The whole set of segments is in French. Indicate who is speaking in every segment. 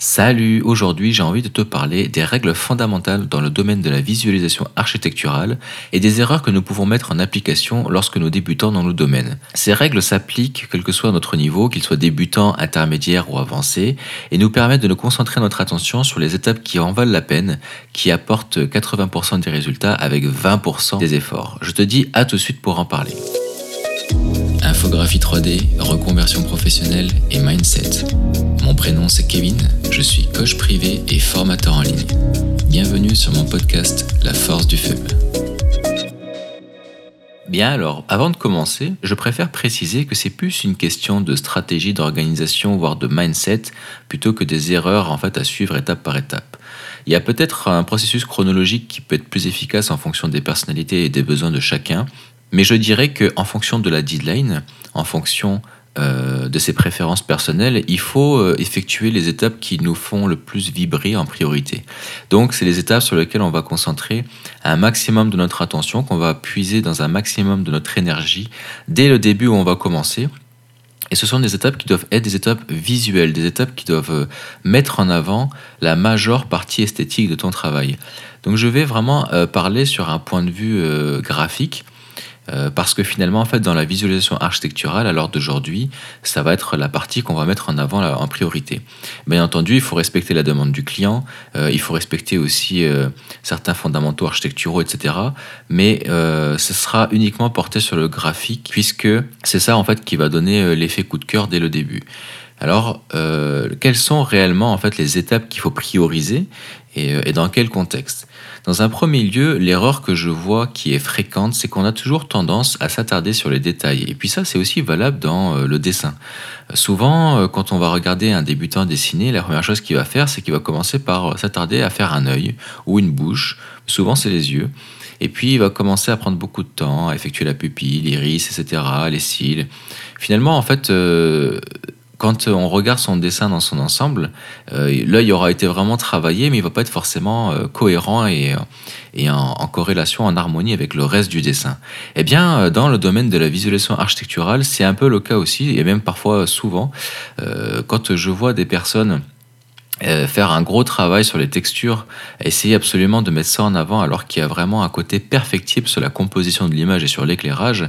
Speaker 1: Salut, aujourd'hui j'ai envie de te parler des règles fondamentales dans le domaine de la visualisation architecturale et des erreurs que nous pouvons mettre en application lorsque nous débutons dans le domaine. Ces règles s'appliquent quel que soit notre niveau, qu'il soit débutant, intermédiaire ou avancé, et nous permettent de nous concentrer notre attention sur les étapes qui en valent la peine, qui apportent 80% des résultats avec 20% des efforts. Je te dis à tout de suite pour en parler. Infographie 3D, reconversion professionnelle et mindset. Mon prénom c'est Kevin, je suis coach privé et formateur en ligne. Bienvenue sur mon podcast La force du feu. Bien alors, avant de commencer, je préfère préciser que c'est plus une question de stratégie d'organisation voire de mindset plutôt que des erreurs en fait à suivre étape par étape. Il y a peut-être un processus chronologique qui peut être plus efficace en fonction des personnalités et des besoins de chacun, mais je dirais qu'en fonction de la deadline, en fonction euh, de ses préférences personnelles, il faut euh, effectuer les étapes qui nous font le plus vibrer en priorité. Donc, c'est les étapes sur lesquelles on va concentrer un maximum de notre attention, qu'on va puiser dans un maximum de notre énergie dès le début où on va commencer. Et ce sont des étapes qui doivent être des étapes visuelles, des étapes qui doivent euh, mettre en avant la majeure partie esthétique de ton travail. Donc je vais vraiment parler sur un point de vue graphique euh, parce que finalement, en fait, dans la visualisation architecturale, à l'heure d'aujourd'hui, ça va être la partie qu'on va mettre en avant en priorité. Bien entendu, il faut respecter la demande du client, euh, il faut respecter aussi euh, certains fondamentaux architecturaux, etc. Mais ce sera uniquement porté sur le graphique, puisque c'est ça, en fait, qui va donner l'effet coup de cœur dès le début. Alors, quelles sont réellement en fait les étapes qu'il faut prioriser et dans quel contexte? Dans un premier lieu, l'erreur que je vois qui est fréquente, c'est qu'on a toujours tendance à s'attarder sur les détails. Et puis ça, c'est aussi valable dans euh, le dessin. Souvent, euh, quand on va regarder un débutant dessiner, la première chose qu'il va faire, c'est qu'il va commencer par euh, s'attarder à faire un œil ou une bouche. Souvent, c'est les yeux. Et puis, il va commencer à prendre beaucoup de temps à effectuer la pupille, l'iris, etc., les cils. Finalement, en fait, quand on regarde son dessin dans son ensemble, euh, l'œil aura été vraiment travaillé, mais il va pas être forcément euh, cohérent et, en, corrélation, en harmonie avec le reste du dessin. Eh bien, euh, dans le domaine de la visualisation architecturale, c'est un peu le cas aussi, et même parfois souvent, quand je vois des personnes faire un gros travail sur les textures, essayer absolument de mettre ça en avant alors qu'il y a vraiment un côté perfectible sur la composition de l'image et sur l'éclairage,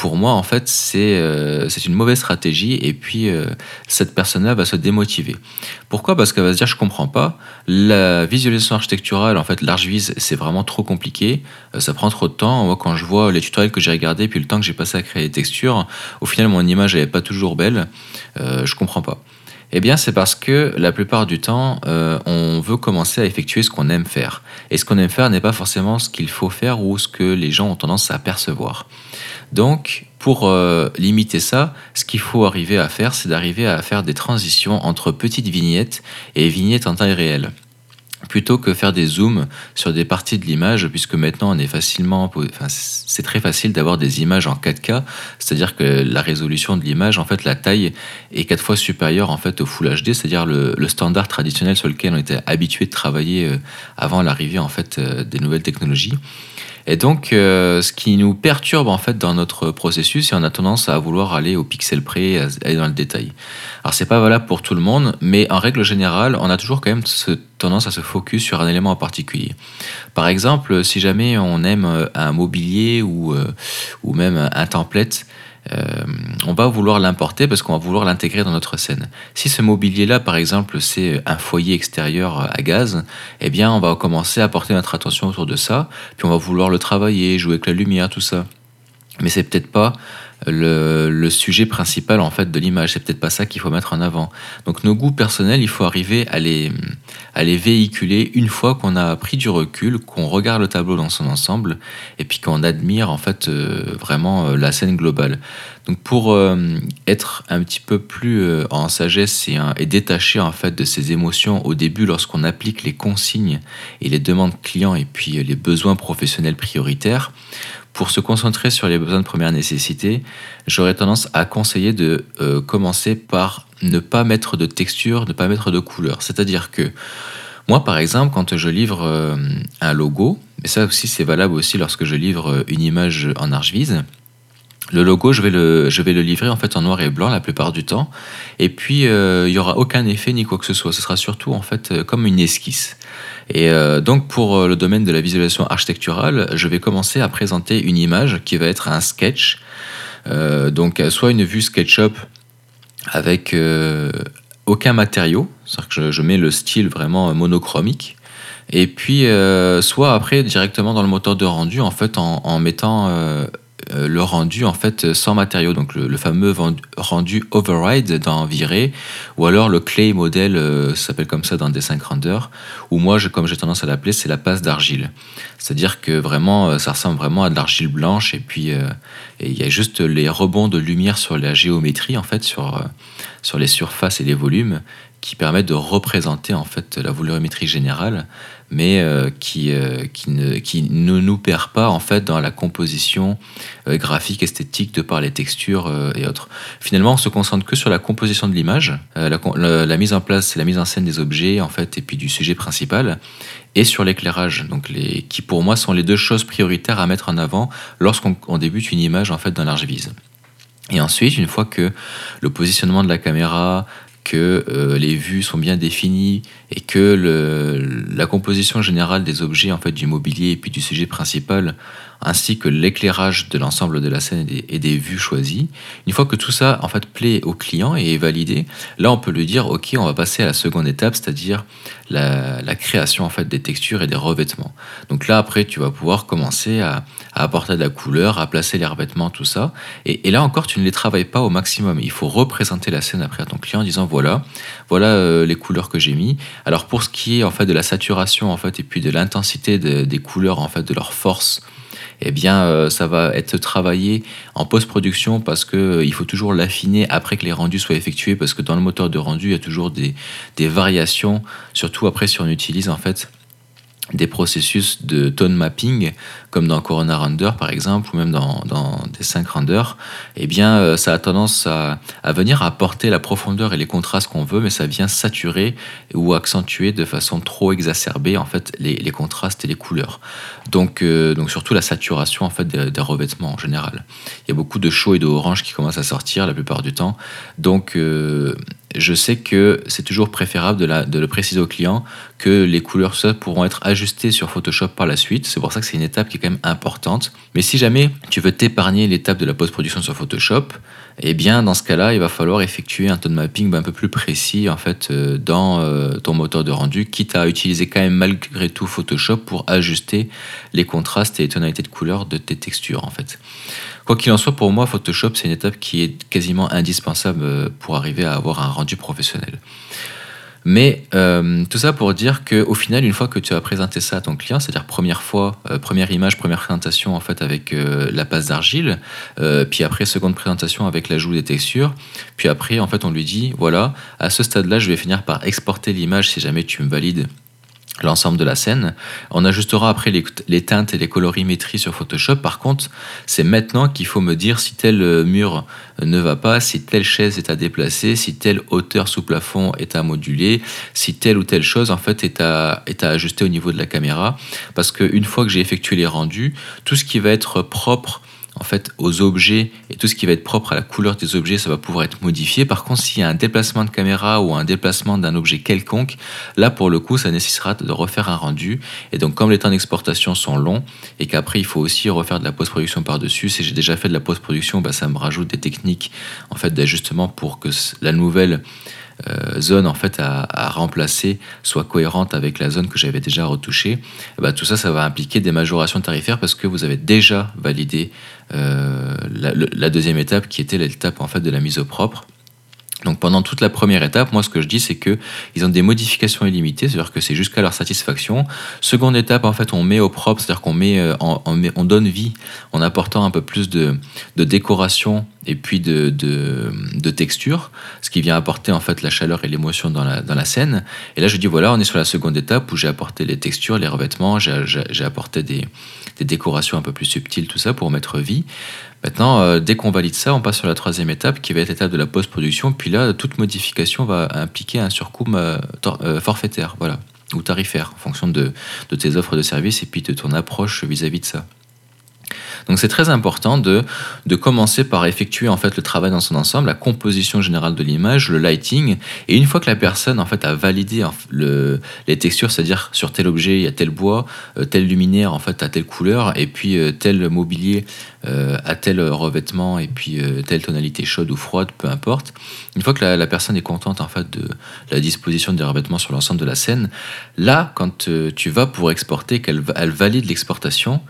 Speaker 1: pour moi, en fait, c'est euh, une mauvaise stratégie et puis euh, cette personne-là va se démotiver. Pourquoi? Parce qu'elle va se dire, je comprends pas, la visualisation architecturale, en fait, l'ArchVis, c'est vraiment trop compliqué, euh, ça prend trop de temps. Moi, quand je vois les tutoriels que j'ai regardés, puis le temps que j'ai passé à créer les textures, au final, mon image n'est pas toujours belle, je comprends pas. Eh bien, c'est parce que la plupart du temps, euh, on veut commencer à effectuer ce qu'on aime faire. Et ce qu'on aime faire n'est pas forcément ce qu'il faut faire ou ce que les gens ont tendance à percevoir. Donc, pour euh, limiter ça, ce qu'il faut arriver à faire, c'est d'arriver à faire des transitions entre petites vignettes et vignettes en taille réelle plutôt que faire des zooms sur des parties de l'image, puisque maintenant on est facilement, enfin, c'est très facile d'avoir des images en 4K, c'est-à-dire que la résolution de l'image, en fait, la taille est quatre fois supérieure en fait au Full HD, c'est-à-dire le, standard traditionnel sur lequel on était habitué de travailler euh, avant l'arrivée en fait euh, des nouvelles technologies. Et donc, euh, ce qui nous perturbe en fait dans notre processus, c'est on a tendance à vouloir aller au pixel près, aller dans le détail. Alors, c'est pas valable pour tout le monde, mais en règle générale, on a toujours quand même ce, tendance à se focus sur un élément en particulier. Par exemple, si jamais on aime euh, un mobilier ou, euh, ou même un template, euh, on va vouloir l'importer parce qu'on va vouloir l'intégrer dans notre scène. Si ce mobilier-là, par exemple, c'est un foyer extérieur à gaz, eh bien, on va commencer à porter notre attention autour de ça, puis on va vouloir le travailler, jouer avec la lumière, tout ça. Mais c'est peut-être pas le, sujet principal en fait de l'image. C'est peut-être pas ça qu'il faut mettre en avant. Donc nos goûts personnels, il faut arriver à les, à les véhiculer une fois qu'on a pris du recul, qu'on regarde le tableau dans son ensemble et puis qu'on admire en fait euh, vraiment euh, la scène globale. Donc pour euh, être un petit peu plus en sagesse et, et, détaché en fait de ces émotions au début lorsqu'on applique les consignes et les demandes clients et puis les besoins professionnels prioritaires, pour se concentrer sur les besoins de première nécessité, j'aurais tendance à conseiller de euh, commencer par ne pas mettre de texture, ne pas mettre de couleur. C'est-à-dire que moi, par exemple, quand je livre euh, un logo, et ça aussi c'est valable aussi lorsque je livre une image en ArchViz, Le logo, je vais le, je vais le livrer en fait en noir et blanc la plupart du temps. Et puis, euh, il n'y aura aucun effet ni quoi que ce soit. Ce sera surtout en fait euh, comme une esquisse. Et euh, donc, pour le domaine de la visualisation architecturale, je vais commencer à présenter une image qui va être un sketch. donc, soit une vue SketchUp avec aucun matériau, c'est-à-dire que je, mets le style vraiment monochromique. Et puis, soit après directement dans le moteur de rendu, en fait, en, mettant euh, le rendu en fait sans matériaux, donc le, fameux rendu override dans Viré, ou alors le clay model, euh, s'appelle comme ça dans Dessin Render, ou moi, je, comme j'ai tendance à l'appeler, c'est la passe d'argile. C'est-à-dire que vraiment, euh, ça ressemble vraiment à de l'argile blanche, et puis il y a juste les rebonds de lumière sur la géométrie, en fait, sur, sur les surfaces et les volumes, qui permettent de représenter en fait la volumétrie générale mais euh, qui, euh, qui, ne, qui, ne, nous perd pas en fait dans la composition euh, graphique, esthétique de par les textures et autres. Finalement, on se concentre que sur la composition de l'image, la, mise en place, la mise en scène des objets en fait, et puis du sujet principal, et sur l'éclairage, donc les, qui pour moi sont les deux choses prioritaires à mettre en avant lorsqu'on débute une image en fait dans l'Archviz. Et ensuite, une fois que le positionnement de la caméra, que euh, les vues sont bien définies et que la composition générale des objets en fait du mobilier et puis du sujet principal ainsi que l'éclairage de l'ensemble de la scène et des, vues choisies. Une fois que tout ça en fait plaît au client et est validé, là on peut lui dire ok on va passer à la seconde étape, c'est-à-dire la, création en fait des textures et des revêtements. Donc là après tu vas pouvoir commencer à, apporter de la couleur, à placer les revêtements, tout ça. Et, là encore tu ne les travailles pas au maximum. Il faut représenter la scène après à ton client en disant voilà voilà euh, les couleurs que j'ai mis. Alors pour ce qui est en fait de la saturation en fait et puis de l'intensité des couleurs en fait de leur force eh bien, euh, ça va être travaillé en post-production parce qu'il euh, il faut toujours l'affiner après que les rendus soient effectués parce que dans le moteur de rendu, il y a toujours des, des variations, surtout après si on utilise en fait des processus de tone mapping, comme dans Corona Render par exemple, ou même dans, des 5 Render, eh bien euh, ça a tendance à, venir apporter la profondeur et les contrastes qu'on veut, mais ça vient saturer ou accentuer de façon trop exacerbée en fait les, contrastes et les couleurs. Donc, euh, donc surtout la saturation en fait des, revêtements en général. Il y a beaucoup de chaud et de qui commencent à sortir la plupart du temps. Donc euh, je sais que c'est toujours préférable de, le préciser au client que les couleurs pourront être ajustées sur Photoshop par la suite. C'est pour ça que c'est une étape qui est quand même importante. Mais si jamais tu veux t'épargner l'étape de la post-production sur Photoshop, eh bien dans ce cas-là, il va falloir effectuer un tone mapping un peu plus précis en fait euh, dans euh, ton moteur de rendu, quitte à utiliser quand même malgré tout Photoshop pour ajuster les contrastes et les tonalités de couleurs de tes textures en fait. Quoi qu'il en soit, pour moi, Photoshop, c'est une étape qui est quasiment indispensable euh, pour arriver à avoir un rendu professionnel. Mais euh, tout ça pour dire qu'au final, une fois que tu as présenté ça à ton client, c'est-à-dire première fois, euh, première image, première présentation en fait avec la passe d'argile, puis après seconde présentation avec l'ajout des textures, puis après en fait on lui dit voilà, à ce stade-là, je vais finir par exporter l'image si jamais tu me valides l'ensemble de la scène. On ajustera après les, teintes et les colorimétries sur Photoshop. Par contre, c'est maintenant qu'il faut me dire si tel euh, mur ne va pas, si telle chaise est à déplacer, si telle hauteur sous plafond est à moduler, si telle ou telle chose en fait est à, est à ajuster au niveau de la caméra. Parce qu'une fois que j'ai effectué les rendus, tout ce qui va être propre en fait, aux objets et tout ce qui va être propre à la couleur des objets, ça va pouvoir être modifié. Par contre, s'il y a un déplacement de caméra ou un déplacement d'un objet quelconque, là, pour le coup, ça nécessitera de refaire un rendu. Et donc, comme les temps d'exportation sont longs et qu'après, il faut aussi refaire de la post-production par-dessus, si j'ai déjà fait de la post-production, bah, ça me rajoute des techniques en fait, d'ajustement pour que la nouvelle euh, zone en fait à, remplacer soit cohérente avec la zone que j'avais déjà retouchée, bah, tout ça, ça va impliquer des majorations tarifaires parce que vous avez déjà validé euh, la, deuxième étape qui était l'étape en fait de la mise au propre. Donc pendant toute la première étape, moi ce que je dis c'est que ils ont des modifications illimitées, c'est-à-dire que c'est jusqu'à leur satisfaction. Seconde étape, en fait, on met au propre, c'est-à-dire qu'on met, euh, on, donne vie en apportant un peu plus de, décoration et puis de, de, texture, ce qui vient apporter en fait la chaleur et l'émotion dans la, dans la scène. Et là je dis voilà, on est sur la seconde étape où j'ai apporté les textures, les revêtements, j'ai apporté des, des décorations un peu plus subtiles, tout ça pour mettre vie. Maintenant, euh, dès qu'on valide ça, on passe sur la troisième étape qui va être l'étape de la post-production. Puis là, toute modification va impliquer un surcoût euh, euh, forfaitaire, voilà, ou tarifaire, en fonction de, tes offres de services et puis de ton approche vis-à-vis de ça. Donc c'est très important de, de commencer par effectuer en fait le travail dans son ensemble, la composition générale de l'image, le lighting, et une fois que la personne en fait a validé le, les textures, c'est-à-dire sur tel objet il y a tel bois, euh, tel luminaire en fait à telle couleur, et puis euh, tel mobilier euh, à tel revêtement, et puis telle tonalité chaude ou froide, peu importe. Une fois que la, personne est contente en fait de la disposition des revêtements sur l'ensemble de la scène, là quand tu vas pour exporter, qu'elle elle valide l'exportation,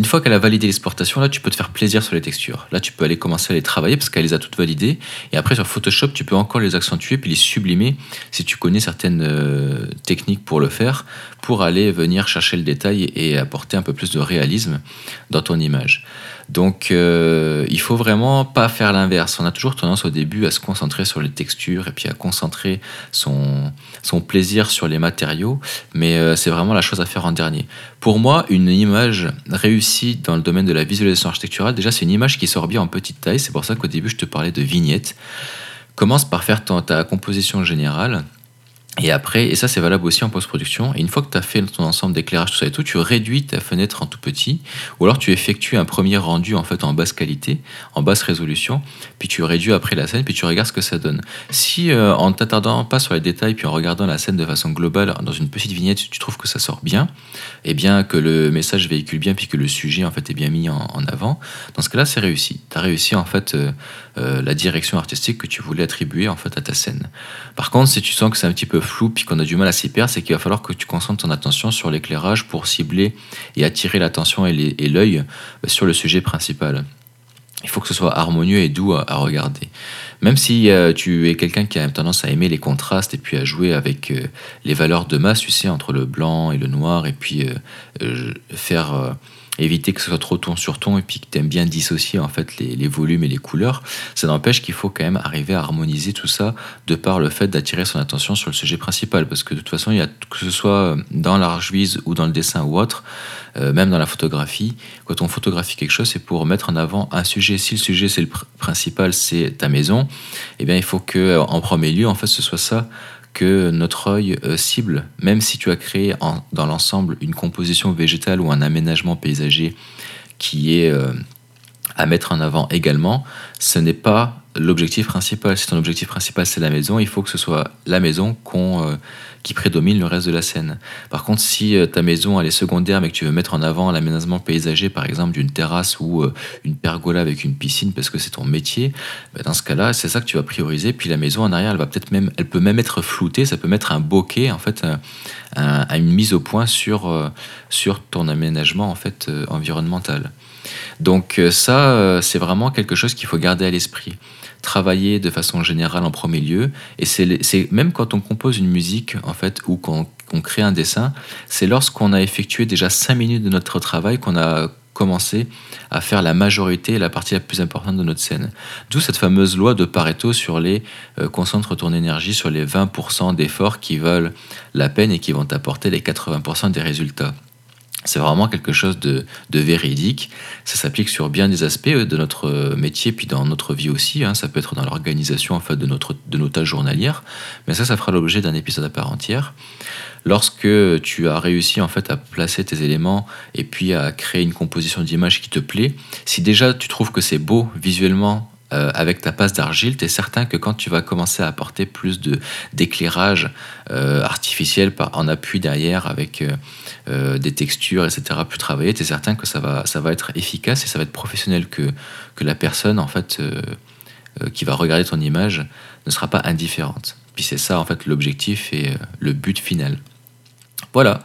Speaker 1: une fois qu'elle a validé l'exportation, là, tu peux te faire plaisir sur les textures. Là, tu peux aller commencer à les travailler parce qu'elle les a toutes validées. Et après, sur Photoshop, tu peux encore les accentuer puis les sublimer si tu connais certaines euh, techniques pour le faire, pour aller venir chercher le détail et apporter un peu plus de réalisme dans ton image. Donc, euh, il faut vraiment pas faire l'inverse. On a toujours tendance au début à se concentrer sur les textures et puis à concentrer son, son plaisir sur les matériaux, mais euh, c'est vraiment la chose à faire en dernier. Pour moi, une image réussie dans le domaine de la visualisation architecturale, déjà, c'est une image qui sort bien en petite taille. C'est pour ça qu'au début, je te parlais de vignettes. Commence par faire ta composition générale et après, et ça c'est valable aussi en post-production, une fois que tu as fait ton ensemble d'éclairage, tout ça et tout, tu réduis ta fenêtre en tout petit, ou alors tu effectues un premier rendu en fait en basse qualité, en basse résolution, puis tu réduis après la scène, puis tu regardes ce que ça donne. Si euh, en t'attardant pas sur les détails, puis en regardant la scène de façon globale, dans une petite vignette, tu trouves que ça sort bien, et bien que le message véhicule bien, puis que le sujet en fait est bien mis en, avant, dans ce cas-là c'est réussi. Tu as réussi en fait euh, euh, la direction artistique que tu voulais attribuer en fait à ta scène. Par contre, si tu sens que c'est un petit peu flou puis qu'on a du mal à s'y perdre, c'est qu'il va falloir que tu concentres ton attention sur l'éclairage pour cibler et attirer l'attention et l'œil euh, sur le sujet principal. Il faut que ce soit harmonieux et doux à, regarder. Même si euh, tu es quelqu'un qui a tendance à aimer les contrastes et puis à jouer avec les valeurs de masse, tu sais, entre le blanc et le noir, et puis faire éviter que ce soit trop ton sur ton et puis que tu aimes bien dissocier en fait les, volumes et les couleurs, ça n'empêche qu'il faut quand même arriver à harmoniser tout ça de par le fait d'attirer son attention sur le sujet principal parce que de toute façon, il y a, que ce soit dans l'archvise ou dans le dessin ou autre, euh, même dans la photographie, quand on photographie quelque chose, c'est pour mettre en avant un sujet. Si le sujet c'est le principal, c'est ta maison, eh bien il faut que en premier lieu en fait ce soit ça que notre œil euh, cible, même si tu as créé dans l'ensemble une composition végétale ou un aménagement paysager qui est euh, à mettre en avant également, ce n'est pas l'objectif principal. Si ton objectif principal c'est la maison, il faut que ce soit la maison euh, qui prédomine le reste de la scène. Par contre, si euh, ta maison elle est secondaire mais que tu veux mettre en avant l'aménagement paysager, par exemple d'une terrasse ou euh, une pergola avec une piscine parce que c'est ton métier, bah, dans ce cas-là, c'est ça que tu vas prioriser. Puis la maison en arrière, elle va peut-être même, elle peut même être floutée. Ça peut mettre un bokeh en fait, à une mise au point sur sur ton aménagement en fait environnemental. Donc ça, c'est vraiment quelque chose qu'il faut garder à l'esprit travailler de façon générale en premier lieu. Et c'est même quand on compose une musique, en fait, ou qu'on crée un dessin, c'est lorsqu'on a effectué déjà cinq minutes de notre travail qu'on a commencé à faire la majorité, la partie la plus importante de notre scène. D'où cette fameuse loi de Pareto sur les euh, concentre ton énergie sur les 20% d'efforts qui valent la peine et qui vont apporter les 80% des résultats. C'est vraiment quelque chose de, véridique. Ça s'applique sur bien des aspects euh, de notre euh, métier, puis dans notre vie aussi. Hein. Ça peut être dans l'organisation en fait, de, notre, de nos tâches journalières. Mais ça, ça fera l'objet d'un épisode à part entière. Lorsque tu as réussi en fait à placer tes éléments et puis à créer une composition d'image qui te plaît, si déjà tu trouves que c'est beau visuellement euh, avec ta passe d'argile, tu es certain que quand tu vas commencer à apporter plus de, d'éclairage euh, artificiel en appui derrière avec euh, des textures, etc., plus travaillées, tu es certain que ça va, ça va être efficace et ça va être professionnel, que, que la personne en fait, qui va regarder ton image ne sera pas indifférente. Puis c'est ça en fait l'objectif et le but final. Voilà.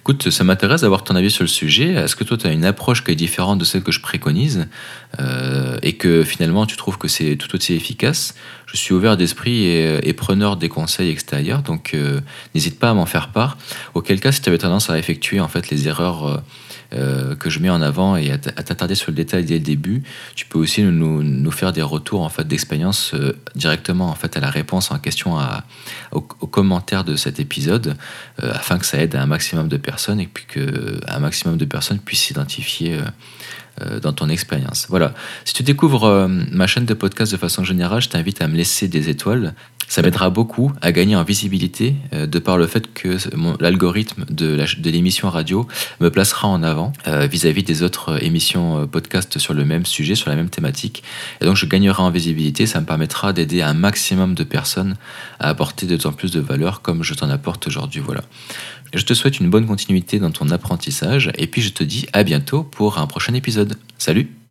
Speaker 1: Écoute, ça m'intéresse d'avoir ton avis sur le sujet. Est-ce que toi, tu as une approche qui est différente de celle que je préconise euh, et que finalement, tu trouves que c'est tout aussi efficace? Je suis ouvert d'esprit et, preneur des conseils extérieurs, donc euh, n'hésite pas à m'en faire part. Auquel cas, si tu avais tendance à effectuer en fait les erreurs euh, que je mets en avant et à t'attarder sur le détail dès le début, tu peux aussi nous, faire des retours en fait d'expérience euh, directement en fait à la réponse en question à, aux, commentaires de cet épisode euh, afin que ça aide un maximum de personnes et puis que un maximum de personnes puissent s'identifier dans ton expérience. Voilà. Si tu découvres ma chaîne de podcast de façon générale, je t'invite à me laisser des étoiles. Ça m'aidera beaucoup à gagner en visibilité de par le fait que l'algorithme de l'émission radio me placera en avant vis-à-vis des autres émissions podcast sur le même sujet, sur la même thématique. Et donc je gagnerai en visibilité, ça me permettra d'aider un maximum de personnes à apporter d'autant plus de valeur comme je t'en apporte aujourd'hui. Voilà. Je te souhaite une bonne continuité dans ton apprentissage et puis je te dis à bientôt pour un prochain épisode. Salut